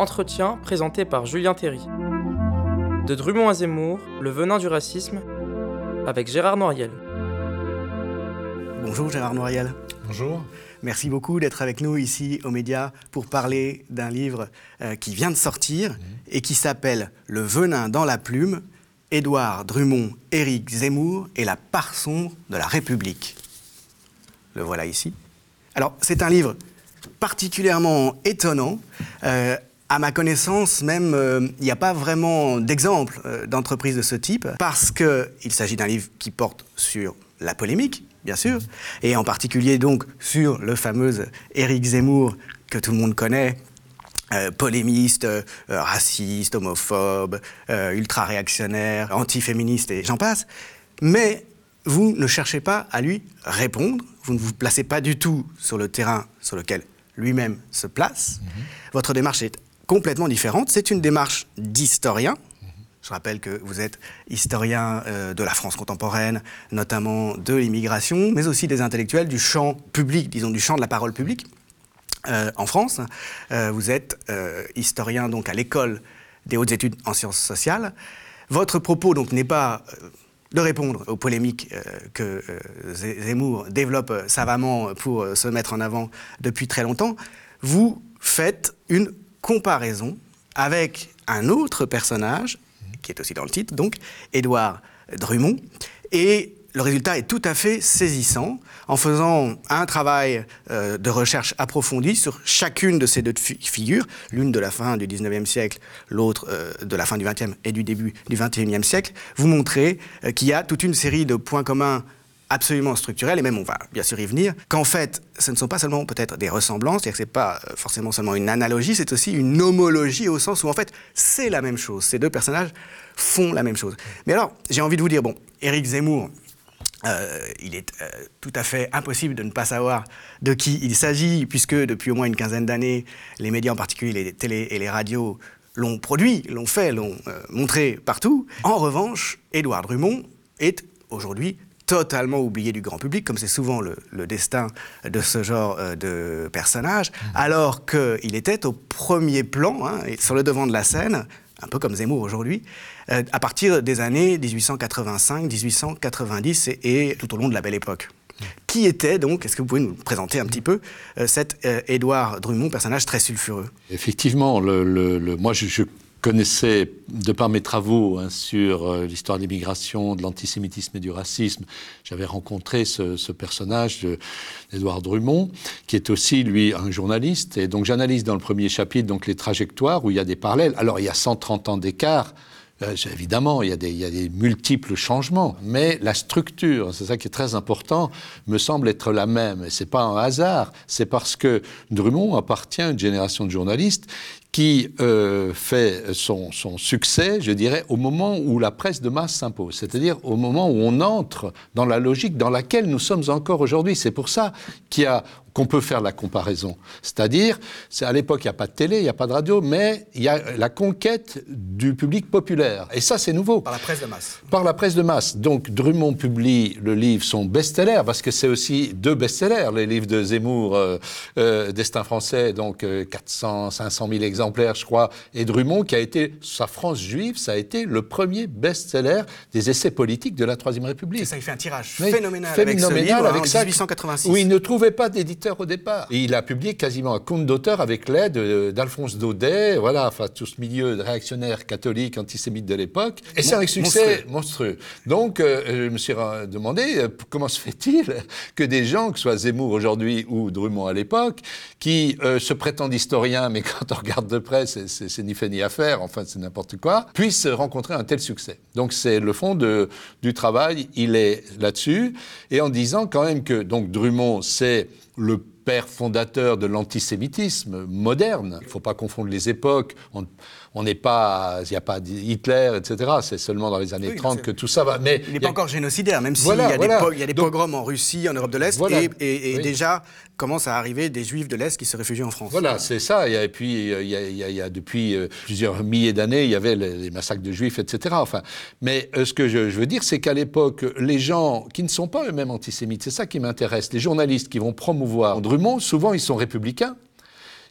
Entretien présenté par Julien Théry. De Drummond à Zemmour, le venin du racisme, avec Gérard Noiriel. Bonjour Gérard Noiriel. Bonjour. Merci beaucoup d'être avec nous ici aux médias pour parler d'un livre euh, qui vient de sortir et qui s'appelle Le venin dans la plume, Édouard Drummond, Éric Zemmour et la part sombre de la République. Le voilà ici. Alors, c'est un livre particulièrement étonnant. Euh, à ma connaissance, même, euh, il n'y a pas vraiment d'exemple euh, d'entreprise de ce type, parce qu'il s'agit d'un livre qui porte sur la polémique, bien sûr, et en particulier donc sur le fameux Éric Zemmour que tout le monde connaît, euh, polémiste, euh, raciste, homophobe, euh, ultra-réactionnaire, antiféministe et j'en passe. Mais vous ne cherchez pas à lui répondre, vous ne vous placez pas du tout sur le terrain sur lequel lui-même se place. Votre démarche est complètement différente. C'est une démarche d'historien. Je rappelle que vous êtes historien euh, de la France contemporaine, notamment de l'immigration, mais aussi des intellectuels du champ public, disons du champ de la parole publique. Euh, en France, Euh, vous êtes historien donc à l'école des hautes études en sciences sociales. Votre propos donc n'est pas de répondre aux polémiques que Zemmour développe savamment pour se mettre en avant depuis très longtemps. Vous faites une comparaison avec un autre personnage qui est aussi dans le titre, donc Édouard Drummond. Et le résultat est tout à fait saisissant en faisant un travail euh, de recherche approfondie sur chacune de ces deux fi- figures, l'une de la fin du 19e siècle, l'autre euh, de la fin du 20e et du début du 21e siècle. Vous montrez euh, qu'il y a toute une série de points communs absolument structurel, et même on va bien sûr y venir, qu'en fait, ce ne sont pas seulement peut-être des ressemblances, c'est-à-dire que ce n'est pas euh, forcément seulement une analogie, c'est aussi une homologie au sens où en fait, c'est la même chose. Ces deux personnages font la même chose. Mais alors, j'ai envie de vous dire, bon, Éric Zemmour, euh, il est euh, tout à fait impossible de ne pas savoir de qui il s'agit, puisque depuis au moins une quinzaine d'années, les médias en particulier, les télés et les radios, l'ont produit, l'ont fait, l'ont montré partout. En revanche, Édouard Drummond est aujourd'hui totalement oublié du grand public, comme c'est souvent le, le destin de ce genre euh, de personnage, alors qu'il était au premier plan, hein, sur le devant de la scène, un peu comme Zemmour aujourd'hui, euh, à partir des années 1885, 1890 et, et tout au long de la Belle Époque. Qui était donc, est-ce que vous pouvez nous présenter un petit peu euh, cet Édouard Drummond, personnage très sulfureux? Effectivement, le, le- le- moi je, je connaissais, de par mes travaux hein, sur euh, l'histoire de l'immigration, de l'antisémitisme et du racisme, j'avais rencontré ce, ce personnage de- d'Édouard Drummond, qui est aussi, lui, un journaliste. Et donc j'analyse dans le premier chapitre donc, les trajectoires où il y a des parallèles. Alors il y a 130 ans d'écart. Euh, évidemment, il y, a des, il y a des multiples changements, mais la structure, c'est ça qui est très important, me semble être la même. Et c'est pas un hasard, c'est parce que Drummond appartient à une génération de journalistes qui euh, fait son, son succès, je dirais, au moment où la presse de masse s'impose, c'est-à-dire au moment où on entre dans la logique dans laquelle nous sommes encore aujourd'hui. C'est pour ça qu'il y a qu'on peut faire la comparaison. C'est-à-dire, c'est à l'époque, il n'y a pas de télé, il n'y a pas de radio, mais il y a la conquête du public populaire. Et ça, c'est nouveau. Par la presse de masse. Par la presse de masse. Donc Drummond publie le livre, son best-seller, parce que c'est aussi deux best-sellers, les livres de Zemmour, euh, euh, Destin français, donc euh, 400, 500 000 exemplaires, je crois, et Drummond, qui a été, sa France juive, ça a été le premier best-seller des essais politiques de la Troisième République. Et ça, il fait un tirage phénoménal, phénoménal avec ce livre avec en ça, 1886. Où il ne trouvait pas d'éditeur au départ. Et il a publié quasiment un compte d'auteur avec l'aide euh, d'Alphonse Daudet, voilà, enfin tout ce milieu de réactionnaire catholique, antisémite de l'époque. Et c'est un succès monstrueux. Donc euh, je me suis demandé euh, comment se fait-il que des gens, que ce soit Zemmour aujourd'hui ou Drummond à l'époque, qui euh, se prétendent historiens, mais quand on regarde de près, c'est- ni fait ni à faire, enfin c'est n'importe quoi, puissent rencontrer un tel succès. Donc c'est le fond de, du travail, il est là-dessus, et en disant quand même que donc Drummond, c'est le père fondateur de l'antisémitisme moderne. Il ne faut pas confondre les époques. On n'est pas, il n'y a pas Hitler, etc. C'est seulement dans les années Oui, 30 c'est- que tout ça va. Mais Il n'est pas encore génocidaire, même s'il Voilà, y a voilà. des, po- il y a des Donc- pogroms en Russie, en Europe de l'Est, Voilà. et, et- et Oui. déjà commencent à arriver des juifs de l'Est qui se réfugient en France. Voilà, c'est ça. Et puis, euh, il y a, il y a- il y a depuis euh, plusieurs milliers d'années, il y avait les, les massacres de juifs, etc. Enfin, mais euh, ce que je, je veux dire, c'est qu'à l'époque, les gens qui ne sont pas eux-mêmes antisémites, c'est ça qui m'intéresse. Les journalistes qui vont promouvoir Drummond, souvent, ils sont républicains.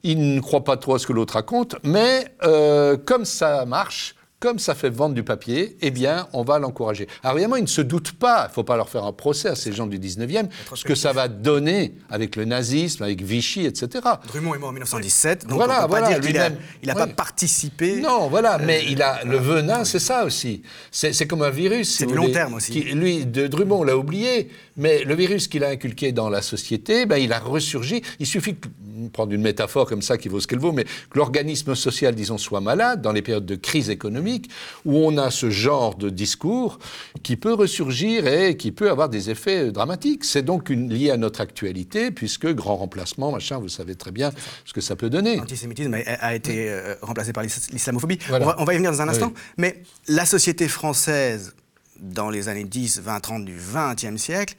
Il ne croit pas trop à ce que l'autre raconte, mais euh, comme ça marche, comme ça fait vendre du papier, eh bien, on va l'encourager. Alors évidemment, ils ne se doutent pas, il ne faut pas leur faire un procès à ces gens du 19e, ce que ça va donner avec le nazisme, avec Vichy, etc. Drummond est mort en 1917, donc voilà, on peut pas dire qu'il n'a il a pas participé. Non, voilà, mais il a le venin, c'est ça aussi. C'est comme un virus. C'est du long terme aussi. Qui, lui, de Drummond, on l'a oublié, mais le virus qu'il a inculqué dans la société, ben, il a ressurgi. Il suffit de prendre une métaphore comme ça qui vaut ce qu'elle vaut, mais que l'organisme social, disons, soit malade dans les périodes de crise économique, où on a ce genre de discours qui peut ressurgir et qui peut avoir des effets dramatiques. C'est donc une, lié à notre actualité, puisque grand remplacement, machin, vous savez très bien ce que ça peut donner. L'antisémitisme a, été euh, remplacé par l'islamophobie. On, va, y venir dans un instant, mais la société française dans les années 10, 20, 30 du XXe siècle,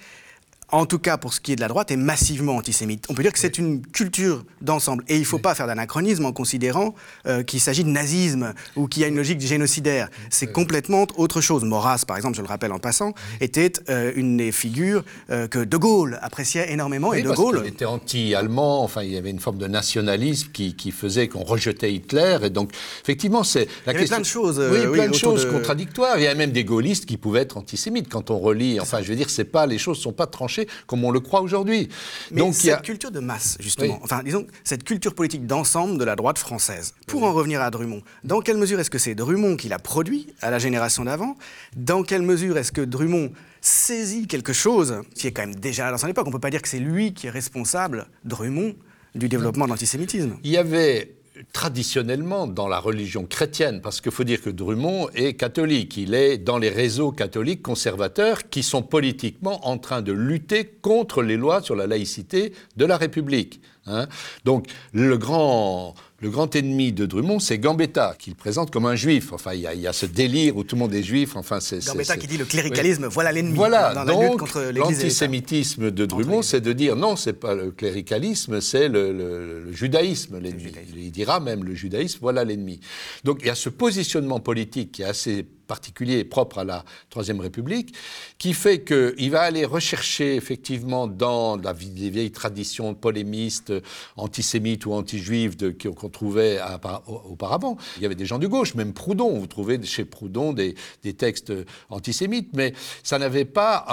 en tout cas pour ce qui est de la droite, est massivement antisémite. On peut dire que c'est une culture d'ensemble. Et il ne faut pas faire d'anachronisme en considérant euh, qu'il s'agit de nazisme ou qu'il y a une logique génocidaire. C'est complètement autre chose. Maurras, par exemple, je le rappelle en passant, était euh, une des figures euh, que De Gaulle appréciait énormément. et De Gaulle. Il était anti-allemand, enfin, il y avait une forme de nationalisme qui, faisait qu'on rejetait Hitler. Et donc, effectivement, c'est la il y question. plein de choses. oui, plein de choses contradictoires. Il y a même des gaullistes qui pouvaient être antisémites quand on relit. Enfin, je veux dire, c'est pas, les choses ne sont pas tranchées comme on le croit aujourd'hui. Mais Donc, cette culture de masse, justement, enfin, disons, cette culture politique d'ensemble de la droite française, pour en revenir à Drummond, dans quelle mesure est-ce que c'est Drummond qui l'a produit à la génération d'avant? Dans quelle mesure est-ce que Drummond saisit quelque chose qui est quand même déjà là dans son époque? On ne peut pas dire que c'est lui qui est responsable, Drummond, du développement de l'antisémitisme. Il y avait traditionnellement dans la religion chrétienne, parce qu'il faut dire que Drummond est catholique, il est dans les réseaux catholiques conservateurs qui sont politiquement en train de lutter contre les lois sur la laïcité de la République. Hein. Donc le grand, le grand ennemi de Drummond, c'est Gambetta, qu'il présente comme un juif. Enfin, il y, a ce délire où tout le monde est juif. Enfin, c'est Gambetta qui dit le cléricalisme, voilà l'ennemi. Voilà, dans donc l'antisémitisme de Drummond, c'est de dire non, c'est pas le cléricalisme, c'est le, judaïsme l'ennemi. Il dira même le judaïsme, voilà l'ennemi. Donc il y a ce positionnement politique qui est assez particulier propre à la Troisième République, qui fait qu'il va aller rechercher effectivement dans la, les vieilles traditions polémistes, antisémites ou anti-juives qu'on trouvait auparavant. Il y avait des gens de gauche, même Proudhon, vous trouvez chez Proudhon des, textes antisémites, mais ça n'avait pas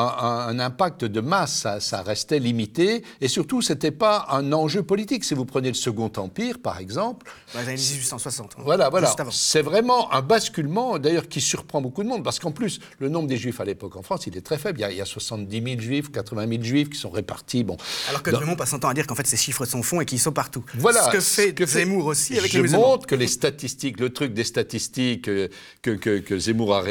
un, impact de masse, ça, restait limité, et surtout, ce n'était pas un enjeu politique. Si vous prenez le Second Empire, par exemple... Dans les années 1860. Voilà, voilà. C'est vraiment un basculement, d'ailleurs, qui surprend prend beaucoup de monde, parce qu'en plus, le nombre des juifs à l'époque en France, il est très faible. Il y a, 70 000 juifs, 80 000 juifs qui sont répartis. Bon. Alors que Drummond passe son temps à dire qu'en fait, ces chiffres sont fonds et qu'ils sont partout. Voilà. Ce que fait que Zemmour aussi avec je les Je montre que les statistiques, le truc des statistiques euh, que, que, Zemmour a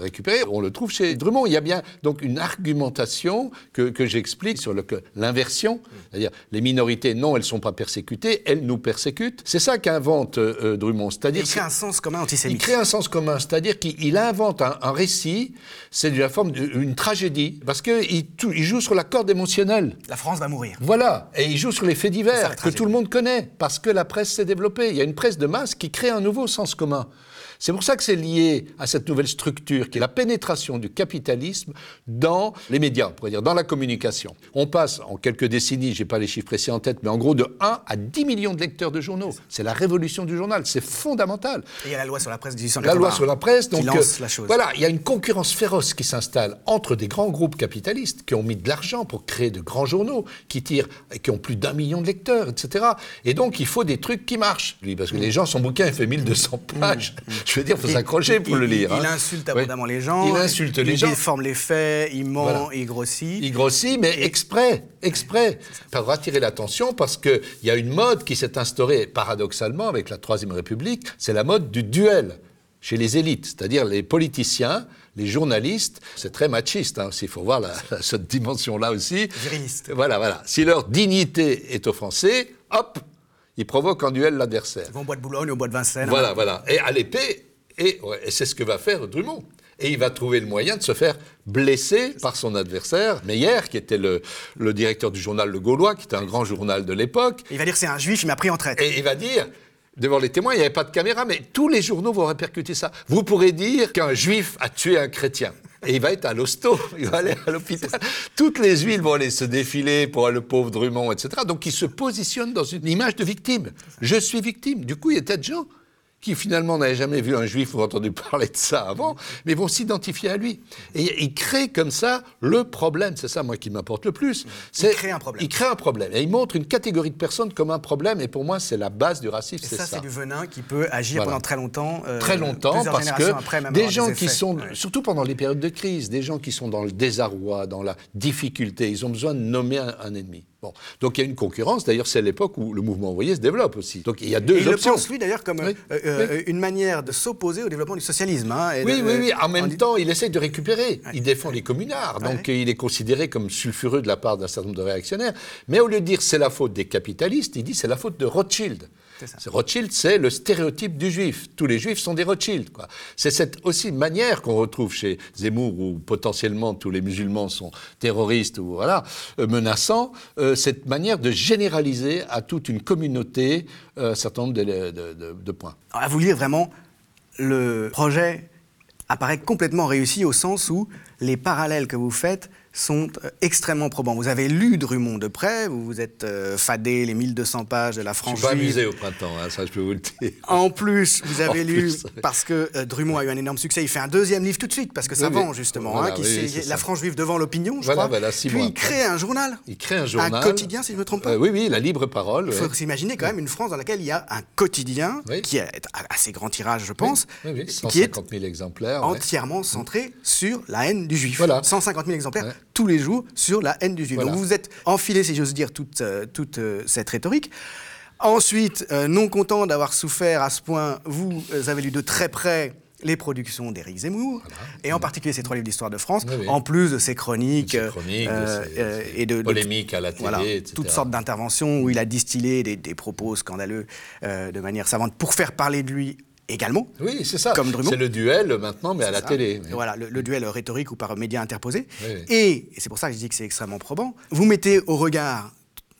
récupéré, on le trouve chez Drummond. Il y a bien donc une argumentation que, que j'explique sur l'inversion, c'est-à-dire les minorités, non, elles ne sont pas persécutées, elles nous persécutent. C'est ça qu'invente euh, Drummond. C'est-à-dire il crée un sens commun antisémite. Il crée un sens commun, c'est-à-dire qu'il il invente un, récit, c'est de la forme d'une tragédie, parce qu'il il joue sur la corde émotionnelle. La France va mourir. Voilà, et il joue sur les faits divers que tout le monde connaît, parce que la presse s'est développée. Il y a une presse de masse qui crée un nouveau sens commun. C'est pour ça que c'est lié à cette nouvelle structure qui est la pénétration du capitalisme dans les médias, on pourrait dire, dans la communication. On passe en quelques décennies, j'ai pas les chiffres précis en tête, mais en gros de 1 à 10 millions de lecteurs de journaux. C'est la révolution du journal, c'est fondamental. Et il y a la loi sur la presse de 1880. La loi sur la presse, donc lance la chose. voilà, il y a une concurrence féroce qui s'installe entre des grands groupes capitalistes qui ont mis de l'argent pour créer de grands journaux, qui tirent, qui ont plus d'un million de lecteurs, etc. Et donc il faut des trucs qui marchent, lui, parce que les gens, son bouquin, il fait 1200 pages. Mmh. Mmh. Je veux dire, il faut s'accrocher pour le lire. Il, hein. insulte abondamment les gens. Il insulte les gens. Il déforme les faits, il ment, il grossit. Il grossit, mais exprès, exprès. Pour attirer l'attention parce qu'il y a une mode qui s'est instaurée paradoxalement avec la Troisième République, c'est la mode du duel chez les élites, c'est-à-dire les politiciens, les journalistes. C'est très machiste, hein, s'il faut voir cette dimension-là aussi. Viriliste. Voilà, voilà. Si leur dignité est offensée, hop, ils provoquent en duel l'adversaire. Ils vont au bois de Boulogne, au bois de Vincennes. Voilà, voilà. Et à l'épée, et, c'est ce que va faire Drummond. Et il va trouver le moyen de se faire blesser par son adversaire, Meyer, qui était le, directeur du journal Le Gaulois, qui était un grand journal de l'époque. Il va dire c'est un juif, il m'a pris en traite. Et il va dire, devant les témoins, il n'y avait pas de caméra, mais tous les journaux vont répercuter ça. Vous pourrez dire qu'un juif a tué un chrétien. et il va être à l'hosto, il va aller à l'hôpital. Toutes les huiles vont aller se défiler pour le pauvre Drummond, etc. Donc il se positionne dans une image de victime. Je suis victime. Du coup, il y a tas de gens qui finalement n'avaient jamais vu un juif ou entendu parler de ça avant, mais vont s'identifier à lui. Et il crée comme ça le problème. C'est ça, moi, qui m'importe le plus. Il crée un problème. Il crée un problème. Et il montre une catégorie de personnes comme un problème. Et pour moi, c'est la base du racisme. Et ça, c'est du venin qui peut agir pendant très longtemps. Euh, très longtemps, parce que des gens qui sont, surtout pendant les périodes de crise, des gens qui sont dans le désarroi, dans la difficulté, ils ont besoin de nommer un ennemi. Donc il y a une concurrence. D'ailleurs, c'est l'époque où le mouvement envoyé se développe aussi. Donc il y a deux il options. Il le pense lui d'ailleurs comme euh, euh, une manière de s'opposer au développement du socialisme. Hein, oui, oui, oui. En même temps, il essaie de récupérer. Il défend les communards. Donc il est considéré comme sulfureux de la part d'un certain nombre de réactionnaires. Mais au lieu de dire c'est la faute des capitalistes, il dit c'est la faute de Rothschild. Rothschild, c'est le stéréotype du juif. Tous les juifs sont des Rothschild. C'est cette aussi manière qu'on retrouve chez Zemmour, où potentiellement tous les musulmans sont terroristes ou voilà, euh, menaçants, euh, cette manière de généraliser à toute une communauté euh, un certain nombre de, points. à vous lire vraiment, le projet apparaît complètement réussi au sens où les parallèles que vous faites sont euh, extrêmement probants. Vous avez lu Drummond de près, vous vous êtes euh, fadé les 1200 pages de la France Je suis pas amusé au printemps, hein, ça je peux vous le dire. En plus, vous avez lu, parce que euh, Drummond a eu un énorme succès, il fait un deuxième livre tout de suite, parce que ça vend justement, hein, qui La France juive devant l'opinion, je crois. Puis il crée un journal. Il crée un journal. Un quotidien, si je ne me trompe pas. oui, oui, la libre parole. Il faut s'imaginer quand même une France dans laquelle il y a un quotidien, qui est assez grand tirage, je pense, qui est 000 exemplaires, entièrement centré sur la haine du juif. Voilà. 150 000 exemplaires tous les jours sur la haine du juif. Donc vous vous êtes enfilé, si j'ose dire, toute, euh, toute euh, cette rhétorique. Ensuite, euh, non content d'avoir souffert à ce point, vous avez lu de très près les productions d'Éric Zemmour, et en particulier ces trois livres d'histoire de France, en plus de ses chroniques, et de polémiques à la télé, toutes sortes d'interventions où il a distillé des, des propos scandaleux de manière savante pour faire parler de lui également. Oui, c'est ça. Comme C'est le duel maintenant, mais à la télé. Voilà, le, duel rhétorique ou par médias interposés. Et, et c'est pour ça que je dis que c'est extrêmement probant. Vous mettez au regard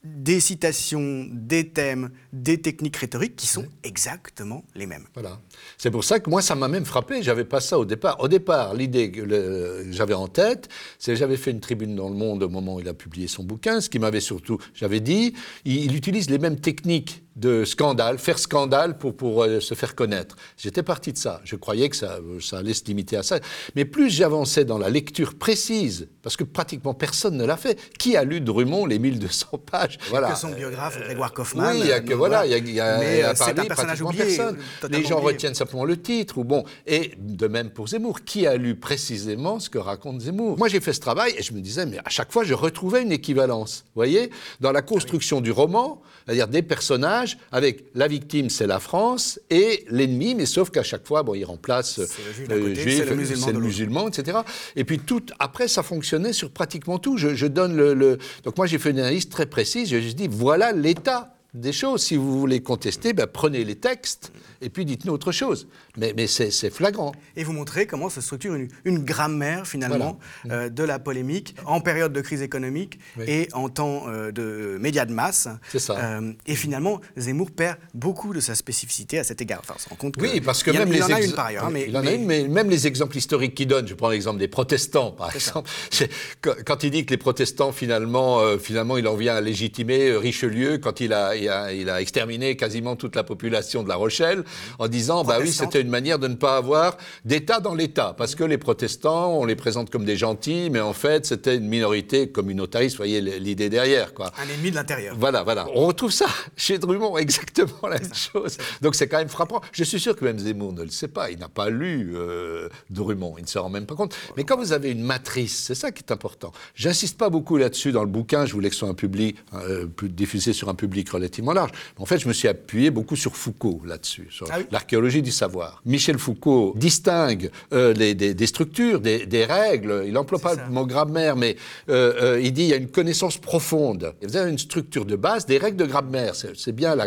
des citations, des thèmes, des techniques rhétoriques qui sont exactement les mêmes. Voilà. C'est pour ça que moi, ça m'a même frappé. J'avais pas ça au départ. Au départ, l'idée que j'avais en tête, c'est j'avais fait une tribune dans Le Monde au moment où il a publié son bouquin. Ce qui m'avait surtout, j'avais dit, il utilise les mêmes techniques de scandale, faire scandale pour, pour euh, se faire connaître. J'étais parti de ça. Je croyais que ça, ça allait se limiter à ça. Mais plus j'avançais dans la lecture précise, parce que pratiquement personne ne l'a fait. Qui a lu Drummond les 1200 pages? Voilà. Que son biographe, Grégoire Kaufmann. Oui, il y a que, voilà, il y a, il y a Mais, à Paris, un personnage oublié, personne. Les gens retiennent simplement le titre, ou bon. Et de même pour Zemmour. Qui a lu précisément ce que raconte Zemmour? Moi, j'ai fait ce travail et je me disais, mais à chaque fois, je retrouvais une équivalence. Vous voyez? Dans la construction du roman, c'est-à-dire des personnages avec la victime, c'est la France, et l'ennemi, mais sauf qu'à chaque fois, bon, il remplace le juif, le musulman, c'est le musulman, etc. Et puis tout, après, ça fonctionnait sur pratiquement tout. Je, donne le, le, Donc moi, j'ai fait une analyse très précise. Je dis, voilà l'état des choses. Si vous voulez contester, ben, prenez les textes et puis dites-nous autre chose. Mais, mais c'est flagrant. Et vous montrez comment se structure une, une grammaire, finalement, euh, de la polémique en période de crise économique et en temps euh, de médias de masse. C'est ça. Euh, et finalement, Zemmour perd beaucoup de sa spécificité à cet égard. Enfin, on se rend compte oui, parce que il même il les en a une par ailleurs. Hein, mais, il en a une, mais même les exemples historiques qu'il donne, je prends l'exemple des protestants, par exemple. Quand il dit que les protestants, finalement, finalement, il en vient à légitimer Richelieu quand il a, il a, il a exterminé quasiment toute la population de La Rochelle en disant, bah oui, c'était une manière de ne pas avoir d'État dans l'État, parce que les protestants, on les présente comme des gentils, mais en fait, c'était une minorité communautariste, voyez l'idée derrière, quoi. Un ennemi de l'intérieur. Voilà, voilà. On retrouve ça chez Drummond, exactement la même chose. Donc c'est quand même frappant. Je suis sûr que même Zemmour ne le sait pas, il n'a pas lu euh, Drummond, il ne se rend même pas compte. Mais quand vous avez une matrice, c'est ça qui est important. J'insiste pas beaucoup là-dessus dans le bouquin, je voulais que ce soit un public, euh, diffusé sur un public relativement large. En fait, je me suis appuyé beaucoup sur Foucault là-dessus, sur ah l'archéologie du savoir. Michel Foucault distingue euh, des, structures, des, règles. Il n'emploie pas le mot grammaire, mais euh, euh, il dit il y a une connaissance profonde. Vous avez une structure de base, des règles de grammaire. C'est bien la,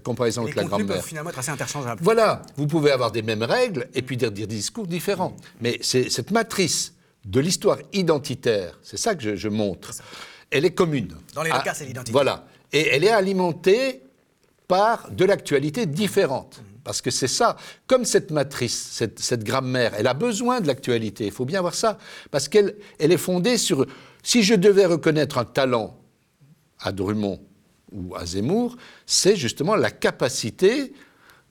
comparaison avec la grammaire. peuvent finalement être assez interchangeables. Voilà, vous pouvez avoir des mêmes règles et puis dire, des discours différents. Mais c'est cette matrice de l'histoire identitaire, c'est ça que je, montre. Elle est commune. Dans les deux ah, cas, c'est l'identité. Voilà. Et elle est alimentée par de l'actualité différente. Parce que c'est ça, comme cette matrice, cette, grammaire, elle a besoin de l'actualité, il faut bien voir ça, parce qu'elle elle est fondée sur, si je devais reconnaître un talent à Drummond ou à Zemmour, c'est justement la capacité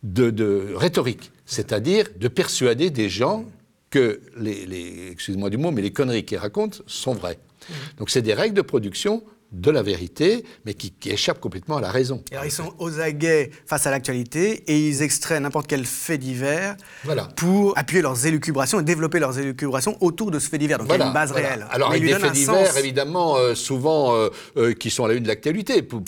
de, rhétorique, c'est-à-dire de persuader des gens que les, les excusez-moi du mot, mais les conneries qu'ils racontent sont vraies. Mmh. Donc c'est des règles de production de la vérité, mais qui, échappent complètement à la raison. alors ils sont aux aguets face à l'actualité et ils extraient n'importe quel fait divers pour appuyer leurs élucubrations et développer leurs élucubrations autour de ce fait divers. Donc il y a une base réelle. Alors avec des faits divers, évidemment, euh, souvent euh, euh, qui sont à la une de l'actualité, pour,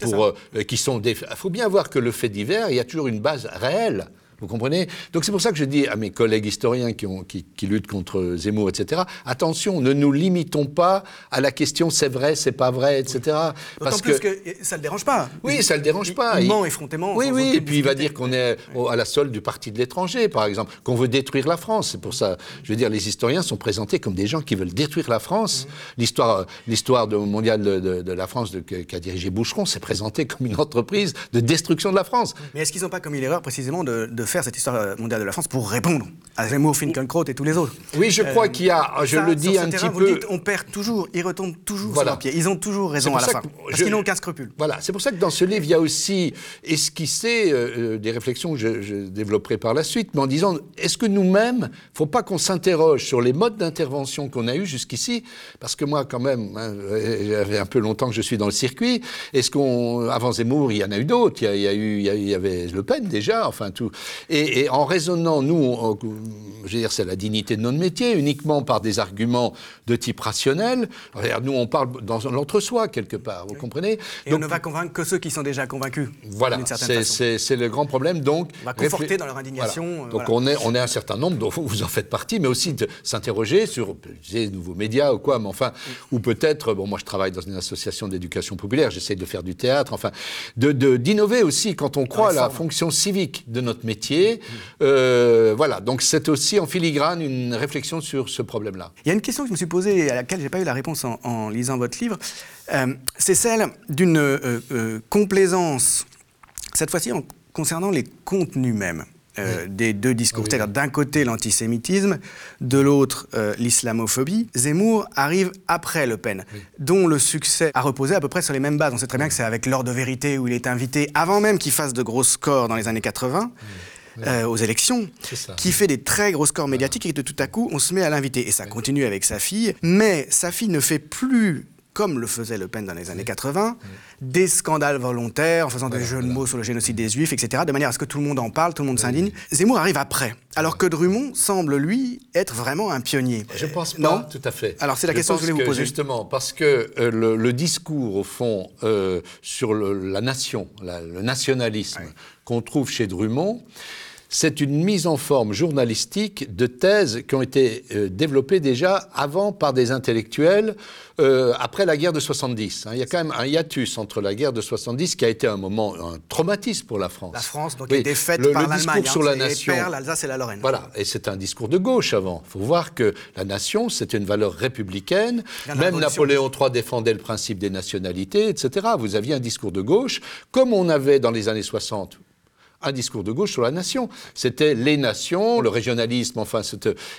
qui sont Il faut bien voir que le fait divers, il y a toujours une base réelle. Vous comprenez? Donc c'est pour ça que je dis à mes collègues historiens qui, ont, qui, luttent contre Zemmour, etc., attention, ne nous limitons pas à la question c'est vrai, c'est pas vrai, etc. Parce plus que, ça ne le dérange pas. Oui, ça ne le dérange pas. Il, ment effrontément. Oui, oui, et puis il va dire qu'on est à la solde du parti de l'étranger, par exemple, qu'on veut détruire la France. C'est pour ça, je veux dire, les historiens sont présentés comme des gens qui veulent détruire la France. Mmh. L'histoire, l'histoire mondiale de, la France qu'a dirigé Boucheron, s'est présentée comme une entreprise de destruction de la France. Mais est-ce qu'ils n'ont pas commis l'erreur précisément de, de faire cette histoire mondiale de la France pour répondre à Zemmour, Finkielkraut et tous les autres. Oui, je crois euh, qu'il y a, je le dis un petit peu. on perd toujours, ils retombent toujours sur leur pied. Ils ont toujours raison à la fin. Parce qu'ils n'ont aucun scrupule. Voilà, c'est pour ça que dans ce livre, il y a aussi esquissé euh, euh, des réflexions que je, développerai par la suite, mais en disant est-ce que nous-mêmes, il ne faut pas qu'on s'interroge sur les modes d'intervention qu'on a eus jusqu'ici? Parce que moi, quand même, hein, j'avais un peu longtemps que je suis dans le circuit. Est-ce qu'on, avant Zemmour, il y en a eu d'autres. Il, y a, eu, il y avait Le Pen déjà, enfin tout. Et, et, en raisonnant, nous, je veux dire, c'est la dignité de notre métier, uniquement par des arguments de type rationnel. Nous, on parle dans l'entre-soi, quelque part, vous comprenez Et donc, on ne va convaincre que ceux qui sont déjà convaincus. Voilà, c'est le grand problème. Donc, on va conforter dans leur indignation. Euh, donc on, est, on est un certain nombre, dont vous en faites partie, mais aussi de s'interroger sur des nouveaux médias ou quoi, mais enfin, ou peut-être, bon, moi je travaille dans une association d'éducation populaire, j'essaie de faire du théâtre, enfin, d'innover de, aussi quand on croit à la fonction civique de notre métier, euh, voilà, donc c'est aussi en filigrane une réflexion sur ce problème-là. Il y a une question que je me suis posée et à laquelle je n'ai pas eu la réponse en, lisant votre livre. Euh, c'est celle d'une euh, complaisance, cette fois-ci concernant les contenus même. des deux discours. C'est-à-dire d'un côté l'antisémitisme, de l'autre l'islamophobie. Zemmour arrive après Le Pen, dont le succès a reposé à peu près sur les mêmes bases. On sait très bien que c'est avec l'heure de vérité où il est invité, avant même qu'il fasse de gros scores dans les années 80. Euh, aux élections, qui fait des très gros scores médiatiques et de tout à coup, on se met à l'inviter. Et ça continue avec sa fille, mais sa fille ne fait plus comme le faisait Le Pen dans les années 80, des scandales volontaires en faisant des jeux de mots sur le génocide des Juifs, etc., de manière à ce que tout le monde en parle, tout le monde s'indigne. Zemmour arrive après, alors que Drummond semble, lui, être vraiment un pionnier. Je pense pas, non tout à fait. Alors c'est la question que je voulais vous poser. Justement, parce que euh, le, discours, au fond, euh, sur la nation, le nationalisme qu'on trouve chez Drummond, c'est une mise en forme journalistique de thèses qui ont été euh, développées déjà avant par des intellectuels euh, après la guerre de 70. Hein. Il y a quand même un hiatus entre la guerre de 70 qui a été un moment, un traumatisme pour la France. La France, donc, est défaite par l'Allemagne. Le discours sur la nation. l'Alsace et la Lorraine. Voilà, et c'est un discours de gauche avant. Il faut voir que la nation, c'est une valeur républicaine. Même Napoléon III défendait le principe des nationalités, etc. Vous aviez un discours de gauche, comme on avait dans les années 60 un discours de gauche sur la nation. C'était les nations, le régionalisme, enfin.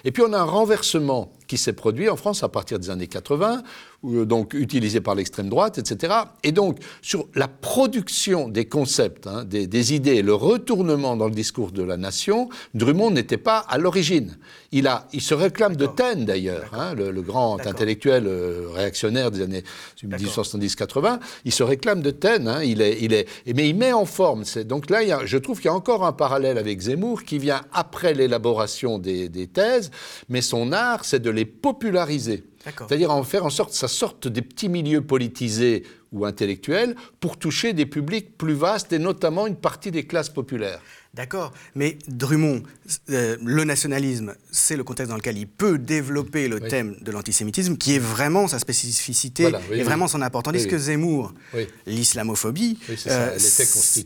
Et puis on a un renversement qui s'est produit en France à partir des années 80, euh, donc utilisé par l'extrême droite, etc. Et donc, sur la production des concepts, hein, des, idées, le retournement dans le discours de la nation, Drummond n'était pas à l'origine. Il, a, il se réclame de Taine, d'ailleurs, hein, le, grand intellectuel euh, réactionnaire des années 1870-80. Il se réclame de Taine, hein, il est, il est, mais il met en forme. Donc là, je trouve qu'il y a encore un parallèle avec Zemmour qui vient après l'élaboration des, des thèses, mais son art, c'est de les populariser. C'est-à-dire en faire en sorte que ça sorte des petits milieux politisés ou intellectuels pour toucher des publics plus vastes et notamment une partie des classes populaires. D'accord, mais Drummond, euh, le nationalisme, c'est le contexte dans lequel il peut développer le thème de l'antisémitisme, qui est vraiment sa spécificité et vraiment son importance. Tandis que Zemmour, l'islamophobie, euh,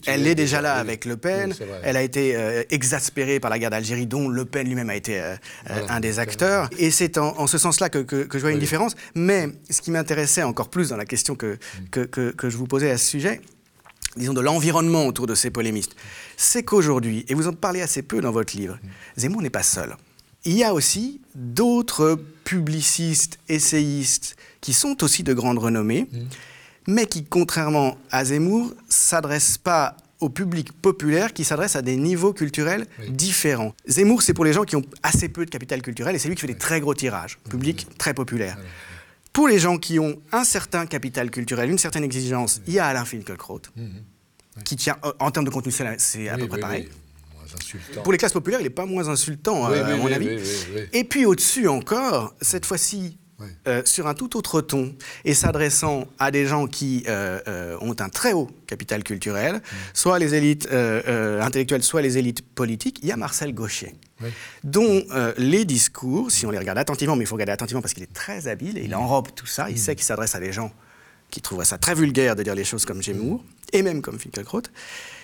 elle, est déjà là avec Le Pen, elle a été euh, exaspérée par la guerre d'Algérie, dont Le Pen lui-même a été un des acteurs. Et c'est en, ce sens-là que, que, je vois une différence. Mais ce qui m'intéressait encore plus dans la question que, mm. Que, que je vous posais à ce sujet, disons, de l'environnement autour de ces polémistes, c'est qu'aujourd'hui, et vous en parlez assez peu dans votre livre, Zemmour n'est pas seul. Il y a aussi d'autres publicistes, essayistes, qui sont aussi de grande renommée, mais qui, contrairement à Zemmour, s'adressent pas au public populaire qui s'adresse à des niveaux culturels différents. Zemmour, c'est pour les gens qui ont assez peu de capital culturel et c'est lui qui fait des très gros tirages, public très populaire. Pour les gens qui ont un certain capital culturel, une certaine exigence, il y a Alain Finkielkraut, qui tient, en termes de contenu, c'est à peu près pareil. Pour les classes populaires, il n'est pas moins insultant, euh, à mon avis. Et puis au-dessus encore, cette fois-ci, euh, sur un tout autre ton et s'adressant à des gens qui euh, euh, ont un très haut capital culturel, soit les élites intellectuelles, soit les élites politiques, il y a Marcel Gaucher. dont les discours, si on les regarde attentivement, mais il faut regarder attentivement parce qu'il est très habile et il enrobe tout ça, il sait qu'il s'adresse à des gens qui trouveraient ça très vulgaire de dire les choses comme Gémour, et même comme Finkielkraut,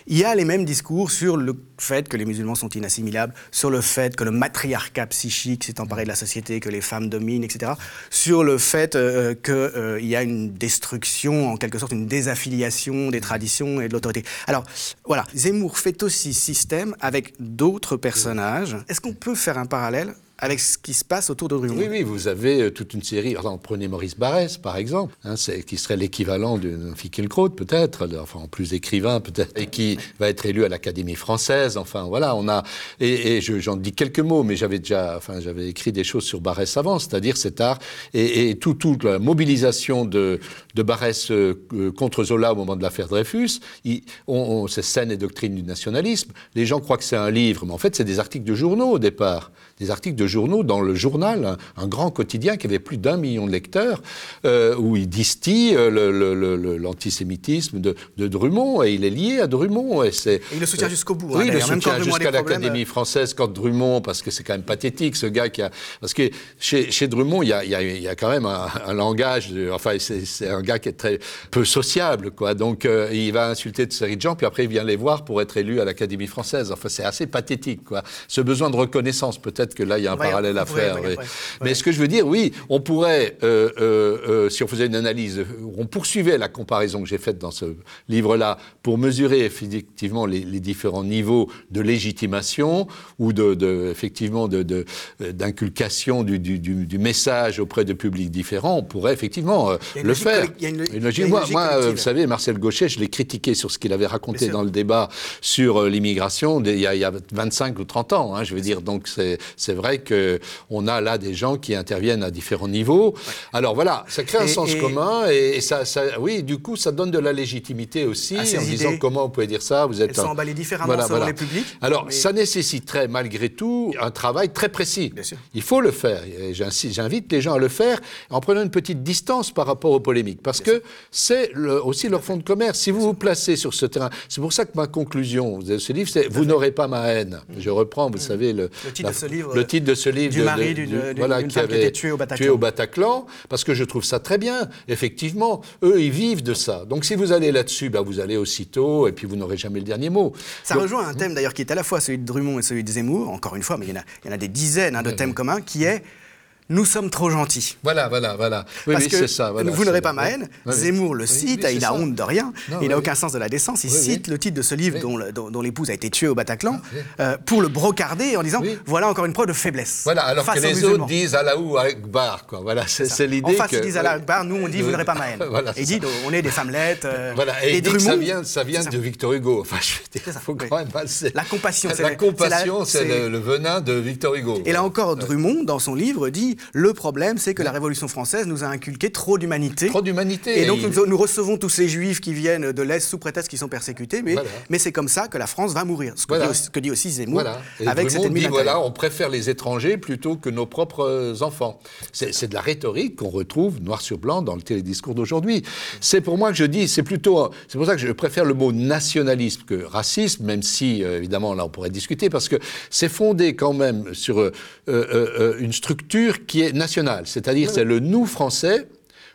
il y a les mêmes discours sur le fait que les musulmans sont inassimilables, sur le fait que le matriarcat psychique s'est emparé de la société, que les femmes dominent, etc. Sur le fait euh, qu'il euh, y a une destruction, en quelque sorte, une désaffiliation des traditions et de l'autorité. Alors, voilà, Zemmour fait aussi système avec d'autres personnages. Est-ce qu'on peut faire un parallèle avec ce qui se passe autour de Drummond. Oui, oui, vous avez euh, toute une série. prenez Maurice Barrès, par exemple, hein, qui serait l'équivalent d'un Fickelkraut, peut-être, enfin, en plus écrivain, peut-être, et qui va être élu à l'Académie française. Enfin, voilà, on a. Et, j'en dis quelques mots, mais j'avais déjà. Enfin, j'avais écrit des choses sur Barrès avant, c'est-à-dire cet art et, toute la mobilisation de, de Barrès euh, euh, contre Zola au moment de l'affaire Dreyfus. C'est scène et doctrine du nationalisme. Les gens croient que c'est un livre, mais en fait, c'est des articles de journaux au départ. Des articles de journaux dans le journal, un, grand quotidien qui avait plus d'un million de lecteurs, euh, où il distille euh, l'antisémitisme de, Drummond, et il est lié à Drummond. Et, il le soutient jusqu'au bout. Oui, hein, il le soutient jusqu'à l'Académie française quand Drummond, parce que c'est quand même pathétique, ce gars qui a... Parce que chez, chez Drummond, il y, a, il, y a, quand même un, langage, enfin, c'est un gars qui est très peu sociable, quoi. Donc, euh, il va insulter de série de gens, puis après, il vient les voir pour être élu à l'Académie française. Enfin, c'est assez pathétique, quoi. Ce besoin de reconnaissance, peut-être que là, il y a un parallèle à faire. Mais ce que je veux dire, oui, on pourrait, euh, euh, euh, si on faisait une analyse, on poursuivait la comparaison que j'ai faite dans ce livre-là pour mesurer effectivement les, différents niveaux de légitimation ou de, effectivement d'inculcation du, du, message auprès de publics différents. On pourrait effectivement le faire. moi, vous savez, Marcel Gauchet, je l'ai critiqué sur ce qu'il avait raconté dans le débat sur l'immigration il, y a 25 ou 30 ans. Hein, je veux dire, donc c'est vrai qu'on a là des gens qui interviennent à différents niveaux. Alors voilà, ça crée un sens commun et, ça, oui, du coup, ça donne de la légitimité aussi en disant comment on peut dire ça. Vous êtes Elles sont emballées différemment selon les publics. Alors ça nécessiterait malgré tout un travail très précis. Il faut le faire. J'invite les gens à le faire en prenant une petite distance par rapport aux polémiques parce que c'est aussi leur fond de commerce. Si vous vous placez sur ce terrain, c'est pour ça que ma conclusion de ce livre, c'est Vous n'aurez pas ma haine. Je reprends, vous savez, le, titre de ce livre. Le titre de ce livre. Du mari d'une voilà, qui avait été tué au Bataclan. Tué au Bataclan, parce que je trouve ça très bien. Effectivement, eux, ils vivent de ça. Donc si vous allez là-dessus, bah, vous allez aussitôt, et puis vous n'aurez jamais le dernier mot. Ça rejoint un thème d'ailleurs qui est à la fois celui de Drummond et celui de Zemmour, encore une fois, mais il y en a, il y en a des dizaines hein, de thèmes communs, qui est nous sommes trop gentils. Voilà, voilà, voilà. Oui, Parce que ça, vous n'aurez pas ma haine. Zemmour le cite, il a honte de rien, il n'a aucun sens de la décence. Il cite le titre de ce livre dont, l'épouse a été tuée au Bataclan euh, pour le brocarder en disant voilà encore une preuve de faiblesse. Voilà, alors que les autres disent Allahou Akbar, quoi. Voilà, c'est l'idée. En face, ils disent Allahou Akbar, nous on dit vous n'aurez pas ma haine. et il dit on est des femmelettes. Euh, voilà, et, Drummond, ça vient, ça vient de Victor Hugo. Enfin, je faut quand même La compassion, c'est la compassion, c'est le venin de Victor Hugo. Et là encore, Drummond, dans son livre, dit le problème, c'est que la Révolution française nous a inculqué trop d'humanité. Trop d'humanité. Et donc nous, recevons tous ces juifs qui viennent de l'Est sous prétexte qu'ils sont persécutés, mais, mais c'est comme ça que la France va mourir. Ce que, dit, aussi Zemmour. avec cet ennemi dit, voilà, on préfère les étrangers plutôt que nos propres enfants. C'est de la rhétorique qu'on retrouve noir sur blanc dans le télédiscours d'aujourd'hui. C'est pour moi que je dis, c'est plutôt, c'est pour ça que je préfère le mot nationalisme que racisme, même si euh, évidemment là on pourrait discuter, parce que c'est fondé quand même sur euh, euh, une structure qui est nationale c'est-à-dire c'est le nous français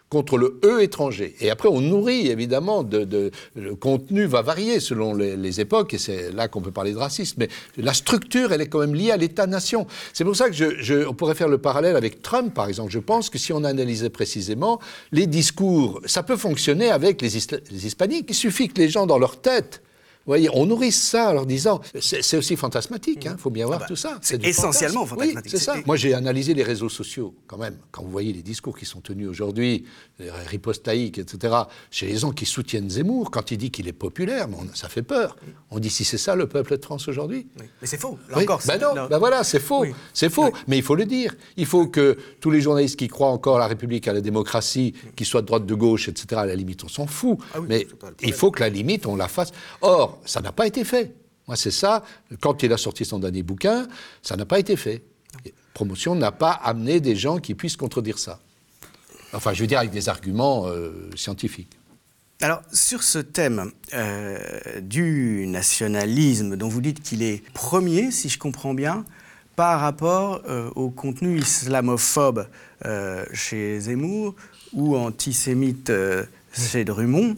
contre le eux étranger. Et après, on nourrit évidemment de, le contenu va varier selon les, époques, et c'est là qu'on peut parler de racisme. Mais la structure, elle est quand même liée à l'État-nation. C'est pour ça que je, on pourrait faire le parallèle avec Trump, par exemple. Je pense que si on analysait précisément les discours, ça peut fonctionner avec les, les hispaniques. Il suffit que les gens dans leur tête voyez, on nourrit ça en leur disant, c'est aussi fantasmatique, il hein, faut bien voir ah bah, tout ça. C'est essentiellement fantasmatique. Oui, c'est ça. Moi, j'ai analysé les réseaux sociaux, quand même. Quand vous voyez les discours qui sont tenus aujourd'hui, les ripostaïques, etc., chez les gens qui soutiennent Zemmour, quand il dit qu'il est populaire, ça fait peur. On dit si c'est ça le peuple de France aujourd'hui. Mais c'est faux. Là encore, ben non, ben voilà, c'est faux. C'est faux. Mais il faut le dire. Il faut que tous les journalistes qui croient encore à la République, à la démocratie, qu'ils soient de droite, de gauche, etc., à la limite, on s'en fout. Ah mais il faut que la limite, on la fasse. Or, ça n'a pas été fait. Moi, c'est ça. Quand il a sorti son dernier bouquin, ça n'a pas été fait. Promotion n'a pas amené des gens qui puissent contredire ça. Enfin, je veux dire avec des arguments euh, scientifiques. Alors, sur ce thème euh, du nationalisme, dont vous dites qu'il est premier, si je comprends bien, par rapport euh, au contenu islamophobe chez Zemmour ou antisémite chez Drummond,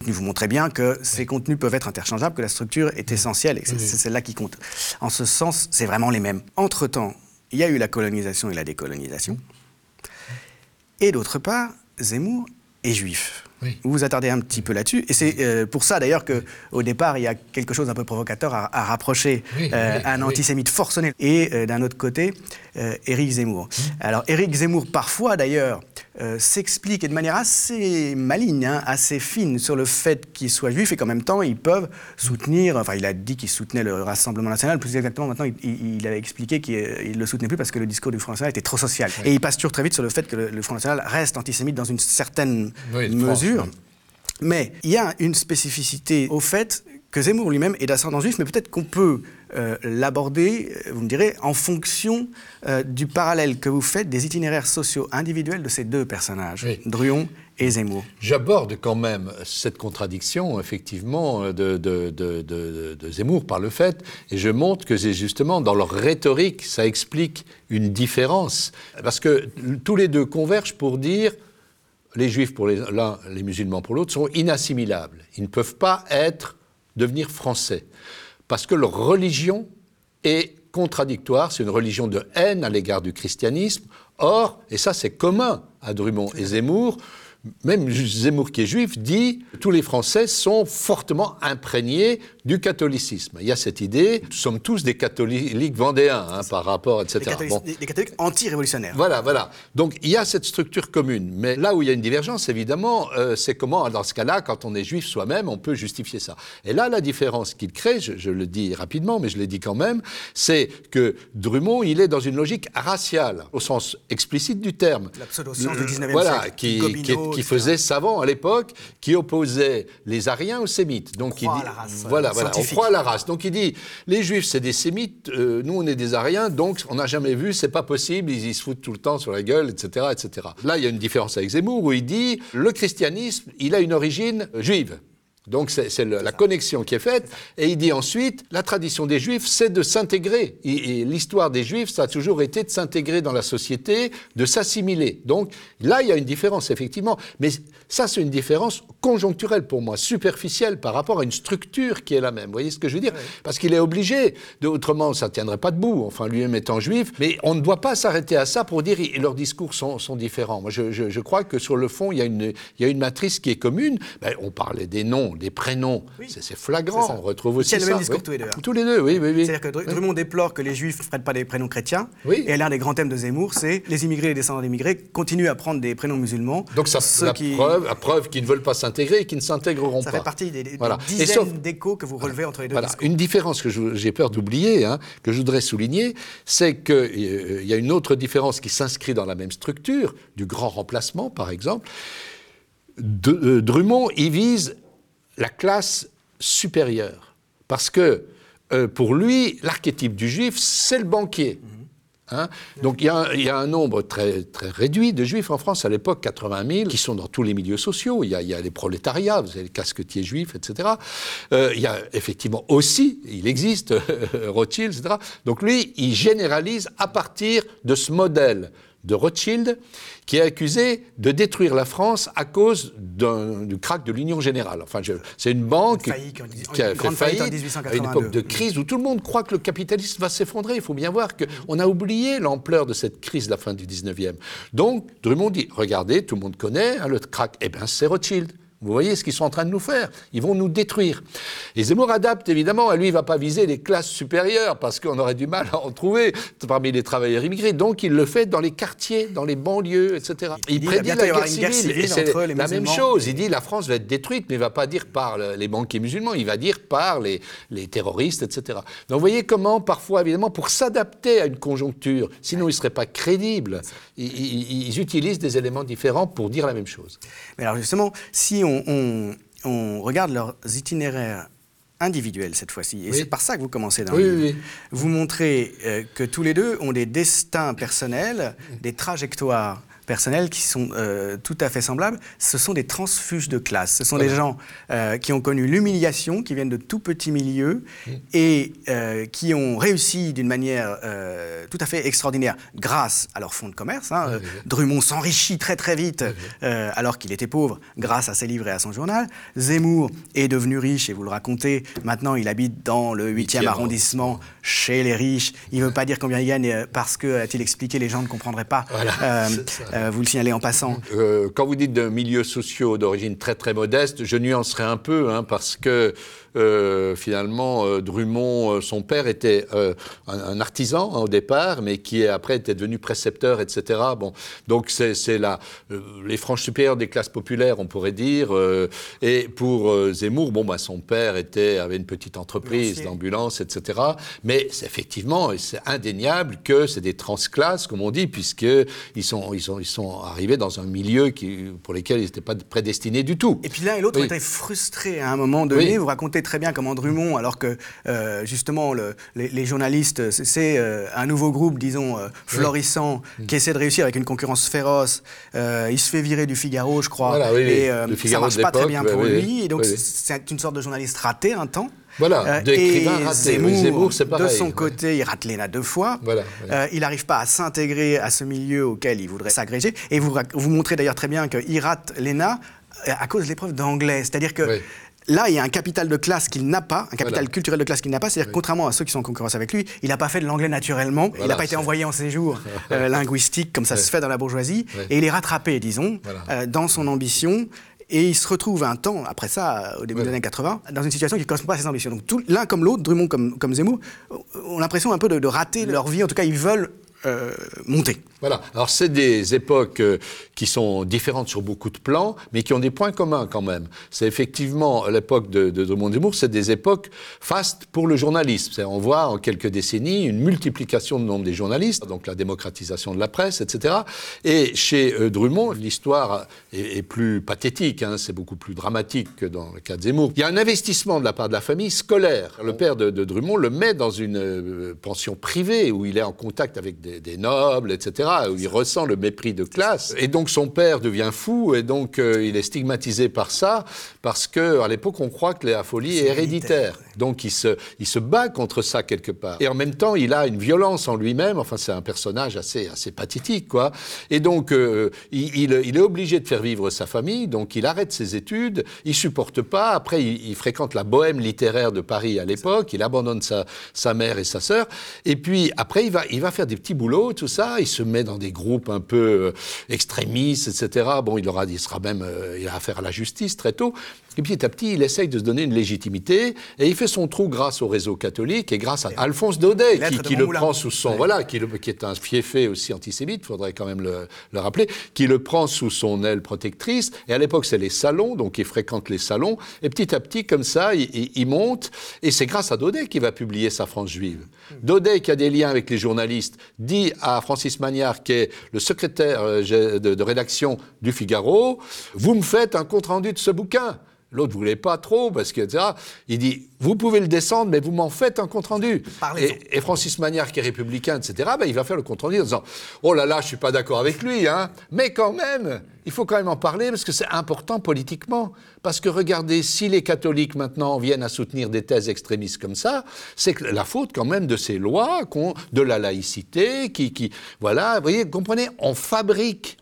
vous montrez bien que ces contenus peuvent être interchangeables, que la structure est essentielle et que c'est celle-là qui compte. En ce sens, c'est vraiment les mêmes. Entre-temps, il y a eu la colonisation et la décolonisation. Et d'autre part, Zemmour est juif. Vous vous attardez un petit peu là-dessus. Et c'est euh, pour ça d'ailleurs qu'au départ, il y a quelque chose d'un peu provocateur à, rapprocher euh, un antisémite forcené et euh, d'un autre côté, Éric Zemmour. Mmh. Alors Éric Zemmour, parfois d'ailleurs, s'explique et de manière assez maligne, hein, assez fine sur le fait qu'il soit juif et qu'en même temps, ils peuvent soutenir, enfin il a dit qu'il soutenait le Rassemblement national, plus exactement maintenant, il, il avait expliqué qu'il ne le soutenait plus parce que le discours du Front National était trop social. Et il passe toujours très vite sur le fait que le, Front National reste antisémite dans une certaine mesure. Mais il y a une spécificité au fait que Zemmour lui-même est d'ascendance juif, mais peut-être qu'on peut, euh, l'aborder, euh, vous me direz, en fonction euh, du parallèle que vous faites des itinéraires sociaux individuels de ces deux personnages, Druon et Zemmour. J'aborde quand même cette contradiction, effectivement, de, de, Zemmour par le fait, et je montre que c'est justement dans leur rhétorique, ça explique une différence, parce que tous les deux convergent pour dire les juifs pour l'un, les musulmans pour l'autre, sont inassimilables. Ils ne peuvent pas devenir français. Parce que leur religion est contradictoire, c'est une religion de haine à l'égard du christianisme. Or, et ça c'est commun à Drummond et Zemmour, même Zemmour qui est juif dit tous les Français sont fortement imprégnés du catholicisme. Il y a cette idée, nous sommes tous des catholiques vendéens hein, par rapport, etc. Des catholiques, anti-révolutionnaires. Voilà, voilà. Donc il y a cette structure commune. Mais là où il y a une divergence, évidemment, euh, c'est comment, dans ce cas-là, quand on est juif soi-même, on peut justifier ça. Et là, la différence qu'il crée, je, le dis rapidement, mais je l'ai dit quand même, c'est que Drummond, il est dans une logique raciale, au sens explicite du terme. La pseudo-science du 19e voilà, siècle. Qui, qui, faisait savant à l'époque, qui opposait les Ariens aux Sémites. Donc il dit, la race, voilà, on croit à la race. Donc il dit, les Juifs, c'est des Sémites, euh, nous, on est des Ariens, donc on n'a jamais vu, c'est pas possible, ils, se foutent tout le temps sur la gueule, etc., etc. Là, il y a une différence avec Zemmour où il dit, le christianisme, il a une origine juive. Donc c'est la connexion qui est faite. Et il dit ensuite, la tradition des Juifs, c'est de s'intégrer. Et, l'histoire des Juifs, ça a toujours été de s'intégrer dans la société, de s'assimiler. Donc là, il y a une différence, effectivement. Mais ça, c'est une différence conjoncturelle pour moi, superficielle par rapport à une structure qui est la même. Vous voyez ce que je veux dire Parce qu'il est obligé, de, autrement ça ne tiendrait pas debout, enfin lui-même étant juif. Mais on ne doit pas s'arrêter à ça pour dire que leurs discours sont, différents. Moi, je, crois que sur le fond, il y a une, il y a une matrice qui est commune. Ben, on parlait des noms des prénoms. C'est flagrant, on retrouve aussi ça. le même discours tous les deux. Tous les deux, oui, oui, oui. C'est-à-dire que Drummond déplore que les juifs ne prennent pas des prénoms chrétiens. Et l'un des grands thèmes de Zemmour, c'est les immigrés et les descendants d'immigrés continuent à prendre des prénoms musulmans. Donc ça, la, preuve, la preuve qu'ils ne veulent pas s'intégrer et qu'ils ne s'intégreront pas. Ça fait partie des, dizaines d'échos que vous relevez entre les deux voilà. Une différence que j'ai peur d'oublier, hein, que je voudrais souligner, c'est qu'il euh, y a une autre différence qui s'inscrit dans la même structure, du grand remplacement par exemple. De, euh, Drummond y vise la classe supérieure. Parce que euh, pour lui, l'archétype du juif, c'est le banquier. Hein. Donc il y, a un nombre très, très réduit de juifs en France à l'époque, 80 000, qui sont dans tous les milieux sociaux. Il y a, les prolétariats, vous avez les casquetiers juifs, etc. Euh, il y a effectivement aussi, il existe Rothschild, etc. Donc lui, il généralise à partir de ce modèle de Rothschild, qui est accusé de détruire la France à cause du crack de l'Union générale. Enfin, c'est une banque qui a fait faillite, à une époque de crise où tout le monde croit que le capitalisme va s'effondrer. Il faut bien voir qu'on a oublié l'ampleur de cette crise de la fin du 19e. Donc, Drummond dit, regardez, tout le monde connaît hein, le crack, eh bien c'est Rothschild. Vous voyez ce qu'ils sont en train de nous faire. Ils vont nous détruire. Et Zemmour adapte, évidemment. Lui, il ne va pas viser les classes supérieures parce qu'on aurait du mal à en trouver parmi les travailleurs immigrés. Donc, il le fait dans les quartiers, dans les banlieues, etc. Il, prédit la guerre civile. et c'est la même chose. Il dit la France va être détruite, mais il ne va pas dire par les banquiers musulmans. Il va dire par les, les terroristes, etc. Donc, vous voyez comment, parfois, évidemment, pour s'adapter à une conjoncture, sinon, ils ne seraient pas crédibles, ils, ils utilisent des éléments différents pour dire la même chose. Mais alors, justement, si on, regarde leurs itinéraires individuels cette fois-ci. Et c'est par ça que vous commencez dans le livre. Vous montrez euh, que tous les deux ont des destins personnels, des trajectoires personnels qui sont euh, tout à fait semblables, ce sont des transfuges de classe. Ce sont des gens euh, qui ont connu l'humiliation, qui viennent de tout petits milieux mmh. et euh, qui ont réussi d'une manière tout à fait extraordinaire grâce à leur fonds de commerce. Hein. Drummond s'enrichit très très vite alors qu'il était pauvre grâce à ses livres et à son journal. Zemmour est devenu riche et vous le racontez. Maintenant, il habite dans le 8e arrondissement chez les riches. Il ne veut pas dire combien il gagne parce que, a-t-il expliqué, les gens ne comprendraient pas. Voilà, euh, vous le signalez en passant. Euh, quand vous dites de milieux sociaux d'origine très très modeste, je nuancerai un peu, hein, parce que euh, finalement, euh, Drummond, euh, son père était un, artisan hein, au départ, mais qui après était devenu précepteur, etc. Bon, donc c'est là les franges supérieures des classes populaires, on pourrait dire. et pour Zemmour, bon, bah, son père était, avait une petite entreprise d'ambulance, etc. Mais effectivement, c'est indéniable que c'est des transclasses, comme on dit, puisqu'ils sont, ils sont, ils sont arrivés dans un milieu qui, pour lequel ils n'étaient pas prédestinés du tout. Et puis l'un et l'autre étaient frustrés à un moment donné. Vous racontez très bien comme Drummond, alors que euh, justement les, journalistes, c'est euh, un nouveau groupe, disons, euh, florissant, mm. qui essaie de réussir avec une concurrence féroce. il se fait virer du Figaro, je crois, et ça marche pas très bien pour lui. Et donc c'est une sorte de journaliste raté un temps. Voilà, d'écrivain raté. Zemmour, de son côté, il rate l'ENA deux fois. Voilà, il n'arrive pas à s'intégrer à ce milieu auquel il voudrait s'agréger. Et vous, vous montrez d'ailleurs très bien qu'il rate l'ENA à cause de l'épreuve d'anglais. C'est-à-dire que Là, il y a un capital de classe qu'il n'a pas, un capital culturel de classe qu'il n'a pas. C'est-à-dire, contrairement à ceux qui sont en concurrence avec lui, il n'a pas fait de l'anglais naturellement. il n'a pas été envoyé en séjour euh, linguistique comme ça se fait dans la bourgeoisie. Et il est rattrapé, disons, euh, dans son ambition. Et il se retrouve un temps, après ça, au début des années 80, dans une situation qui ne correspond pas à ses ambitions. Donc l'un comme l'autre, Drummond comme, comme Zemmour, ont l'impression un peu de, de, rater leur vie. En tout cas, ils veulent euh, monter. Voilà. Alors c'est des époques euh, qui sont différentes sur beaucoup de plans, mais qui ont des points communs quand même. C'est effectivement l'époque de, de Drummond c'est des époques fastes pour le journalisme. On voit en quelques décennies une multiplication du nombre des journalistes, donc la démocratisation de la presse, etc. Et chez euh, Drummond, l'histoire est, plus pathétique, hein. c'est beaucoup plus dramatique que dans le cas de Zemmour. Il y a un investissement de la part de la famille scolaire. Le père de, Drummond le met dans une pension privée où il est en contact avec des des, nobles, etc., où il ressent le mépris de classe. Et donc son père devient fou, et donc euh, il est stigmatisé par ça, parce qu'à l'époque, on croit que la folie est, héréditaire. Donc il se, il se bat contre ça quelque part. Et en même temps, il a une violence en lui-même, enfin c'est un personnage assez, assez pathétique, quoi. Et donc euh, il, il, est obligé de faire vivre sa famille, donc il arrête ses études, il supporte pas, après il, fréquente la bohème littéraire de Paris à l'époque, il abandonne sa, sa mère et sa sœur, et puis après il va, il va faire des petits boulot, tout ça. Il se met dans des groupes un peu euh, extrémistes, etc. Bon, il aura, il sera même, euh, il a affaire à la justice très tôt. Et petit à petit, il essaye de se donner une légitimité et il fait son trou grâce au réseau catholique et grâce à Alphonse Daudet, qui, le prend sous son, voilà, qui, qui, est un fiefé aussi antisémite, il faudrait quand même le, le, rappeler, qui le prend sous son aile protectrice. Et à l'époque, c'est les salons, donc il fréquente les salons. Et petit à petit, comme ça, il, il monte. Et c'est grâce à Daudet qu'il va publier sa France juive. Daudet, qui a des liens avec les journalistes, dit à Francis Magnard, qui est le secrétaire euh, de, de rédaction du Figaro, vous me faites un compte-rendu de ce bouquin. L'autre voulait pas trop, parce que, etc. Il dit, vous pouvez le descendre, mais vous m'en faites un compte-rendu. Et, Francis Magnard, qui est républicain, etc., ben, il va faire le compte-rendu en disant, oh là là, je suis pas d'accord avec lui, hein, mais quand même, il faut quand même en parler, parce que c'est important politiquement. Parce que regardez, si les catholiques maintenant viennent à soutenir des thèses extrémistes comme ça, c'est la faute quand même de ces lois, de la laïcité, qui, qui voilà, vous voyez, comprenez, on fabrique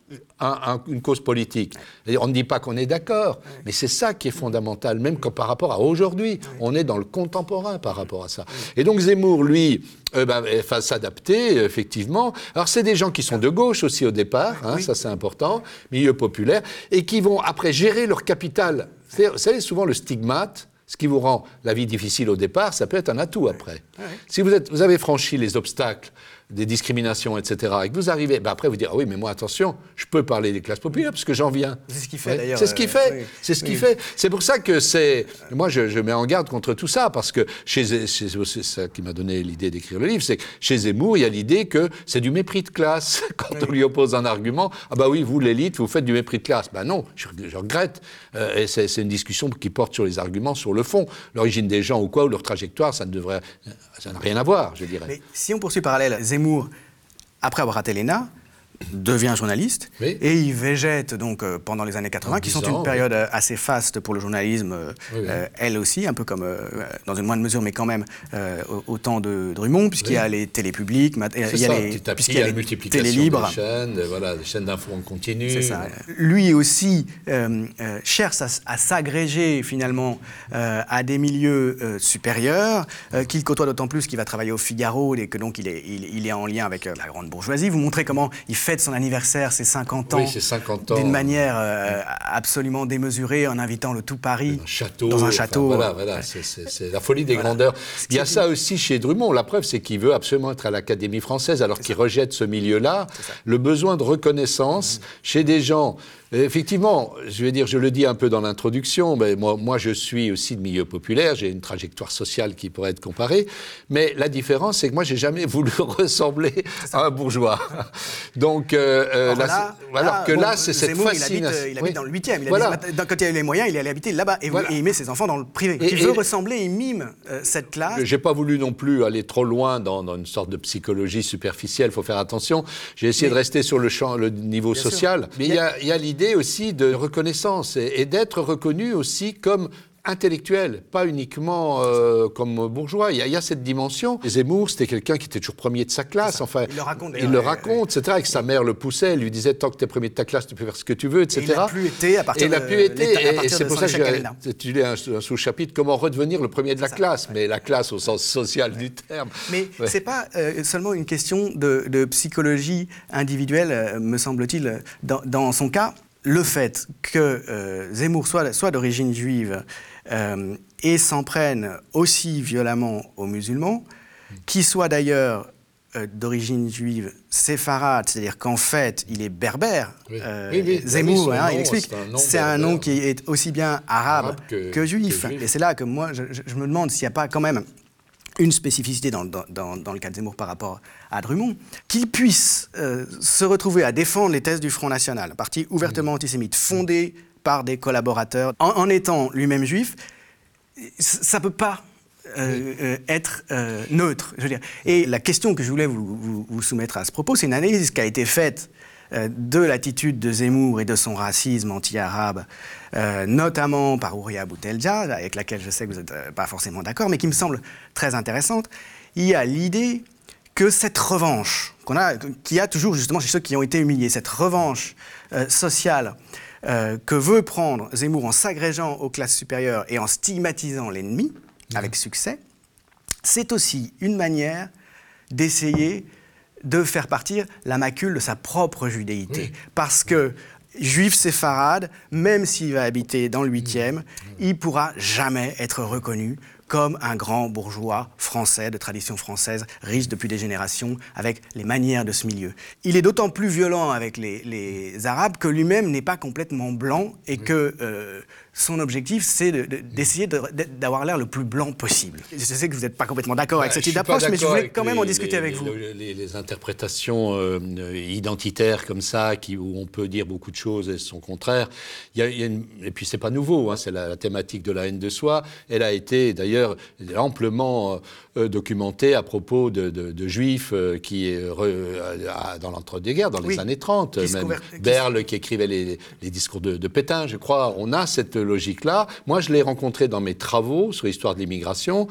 une cause politique. On ne dit pas qu'on est d'accord, mais c'est ça qui est fondamental, même par rapport à aujourd'hui. On est dans le contemporain par rapport à ça. Et donc Zemmour, lui, euh, ben, va s'adapter, effectivement. Alors, c'est des gens qui sont de gauche aussi au départ, hein, ça c'est important, milieu populaire, et qui vont après gérer leur capital. Vous savez, souvent le stigmate, ce qui vous rend la vie difficile au départ, ça peut être un atout après. Si vous, êtes, vous avez franchi les obstacles des discriminations, etc., et que vous arrivez, ben après vous dites, ah oui, mais moi, attention, je peux parler des classes populaires, parce que j'en viens. C'est ce qu'il fait, d'ailleurs. C'est ce qu'il euh, fait. oui. C'est ce qu'il Oui. fait. C'est pour ça que c'est. Moi, je, je mets en garde contre tout ça, parce que chez. chez- C'est ça qui m'a donné l'idée d'écrire le livre, c'est que chez Zemmour, il y a l'idée que c'est du mépris de classe. Quand on lui oppose un argument, ah bah oui, vous, l'élite, vous faites du mépris de classe. Ben non, je, je regrette. Euh, et c'est une discussion qui porte sur les arguments, sur le fond. L'origine des gens ou quoi, ou leur trajectoire, ça ne devrait. Ça n'a rien à voir, je dirais. Mais si on poursuit parallèle, Zemmour, après avoir raté l'ENA, devient journaliste Oui. et il végète donc euh, pendant les années 80, En qui 10 sont une période euh, assez faste pour le journalisme, euh, Oui, oui. euh, elle aussi, un peu comme dans une moindre mesure, mais quand même euh, au, au temps de Drummond, puisqu'il y a les mat- il y a ça, les, puisqu'il il y a la les multiplication télés libres. des chaînes, voilà, des chaînes d'infos en continu. C'est ça. Lui aussi cherche à, s'agréger finalement à des milieux supérieurs qu'il côtoie d'autant plus qu'il va travailler au Figaro et que donc il est, il, il est en lien avec la grande bourgeoisie. Vous montrez comment il fête son anniversaire, ses 50 ans, Oui, ses 50 ans. d'une manière euh, absolument démesurée en invitant le tout Paris un château. dans un enfin, château. voilà, voilà, c'est- la folie des grandeurs. Il y a ça aussi chez Drummond. La preuve, c'est qu'il veut absolument être à l'Académie française, alors qu'il rejette ce milieu-là. Le besoin de reconnaissance chez des gens. Effectivement, je vais dire, je le dis un peu dans l'introduction, mais moi, moi, je suis aussi de milieu populaire, j'ai une trajectoire sociale qui pourrait être comparée, mais la différence, c'est que moi, j'ai jamais voulu ressembler à un bourgeois. Donc, euh, euh, Or là, là, c'est- alors là, que bon, là, c'est cette Zemmour, il habite, fascination. euh, il habite Oui. dans le 8e. Il Voilà. quand il a eu les moyens, il allait habiter là-bas. Et, Voilà. et il met ses enfants dans le privé. Et- il veut et- ressembler, il mime euh, cette classe. J'ai pas voulu non plus aller trop loin dans, dans une sorte de psychologie superficielle. Il faut faire attention. J'ai essayé de rester sur le champ, le niveau sûr. social. Mais il y a, il y a l'idée aussi de reconnaissance et, et d'être reconnu aussi comme intellectuel, pas uniquement euh, comme bourgeois. Il y, a, il y a cette dimension. Zemmour, c'était quelqu'un qui était toujours premier de sa classe. Enfin, Il le raconte, Il le ouais, etc. Et que sa mère le poussait, elle lui disait tant que tu es premier de ta classe, tu peux faire ce que tu veux, etc. Et il n'a plus été à partir Et il n'a plus été. Et- c'est pour ça que j'ai intitulé un, un sous-chapitre Comment redevenir le premier de la classe. Mais la classe au sens social du terme. Mais c'est pas euh, seulement une question de, de psychologie individuelle, euh, me semble-t-il, dans, dans son cas. Le fait que euh, Zemmour soit, soit d'origine juive euh, et s'en prenne aussi violemment aux musulmans, qui soit d'ailleurs euh, d'origine juive séfarade, c'est-à-dire qu'en fait il est berbère. Oui. euh, Oui, oui, Zemmour, hein, nom, il explique, c'est un nom un qui est aussi bien arabe, Arabe que- que, juif. que juif. Et c'est là que moi je- je me demande s'il n'y a pas quand même une spécificité dans, dans- dans- dans le cas de Zemmour par rapport à Drummond, qu'il puisse euh, se retrouver à défendre les thèses du Front National, un parti ouvertement antisémite, fondé par des collaborateurs, en, en étant lui-même juif, ça ne peut pas euh, euh, être neutre. Je veux dire. Et la question que je voulais vous, vous- vous soumettre à ce propos, c'est une analyse qui a été faite de l'attitude de Zemmour et de son racisme anti-arabe, euh, notamment par Ouria Boutelja, avec laquelle je sais que vous n'êtes euh, pas forcément d'accord, mais qui me semble très intéressante. Il y a l'idée que cette revanche, qu'on a, qu'il y a toujours justement chez ceux qui ont été humiliés, cette revanche euh, sociale euh, que veut prendre Zemmour en s'agrégeant aux classes supérieures et en stigmatisant l'ennemi, avec succès, c'est aussi une manière d'essayer de faire partir la macule de sa propre judéité. Parce que juif séfarade, même s'il va habiter dans le 8e, il pourra jamais être reconnu comme un grand bourgeois français de tradition française, riche depuis des générations, avec les manières de ce milieu. Il est d'autant plus violent avec les, les Arabes que lui-même n'est pas complètement blanc et que euh, son objectif, c'est de- de- d'essayer de- de- d'avoir l'air le plus blanc possible. Je sais que vous n'êtes pas complètement d'accord avec Bah, suis pas d'approche, mais je voulais quand même les- en discuter les- avec vous. Les, interprétations euh, identitaires comme ça, qui, où on peut dire beaucoup de choses et son contraire. Il y a, il y a une- et puis c'est pas nouveau, hein, c'est la, la thématique de la haine de soi. Elle a été d'ailleurs amplement documenté à propos de, juifs qui, dans l'entre-deux-guerres, dans les années 30, même Berle qui écrivait les, discours de, Pétain, je crois. On a cette logique-là. Moi, je l'ai rencontré dans mes travaux sur l'histoire de l'immigration,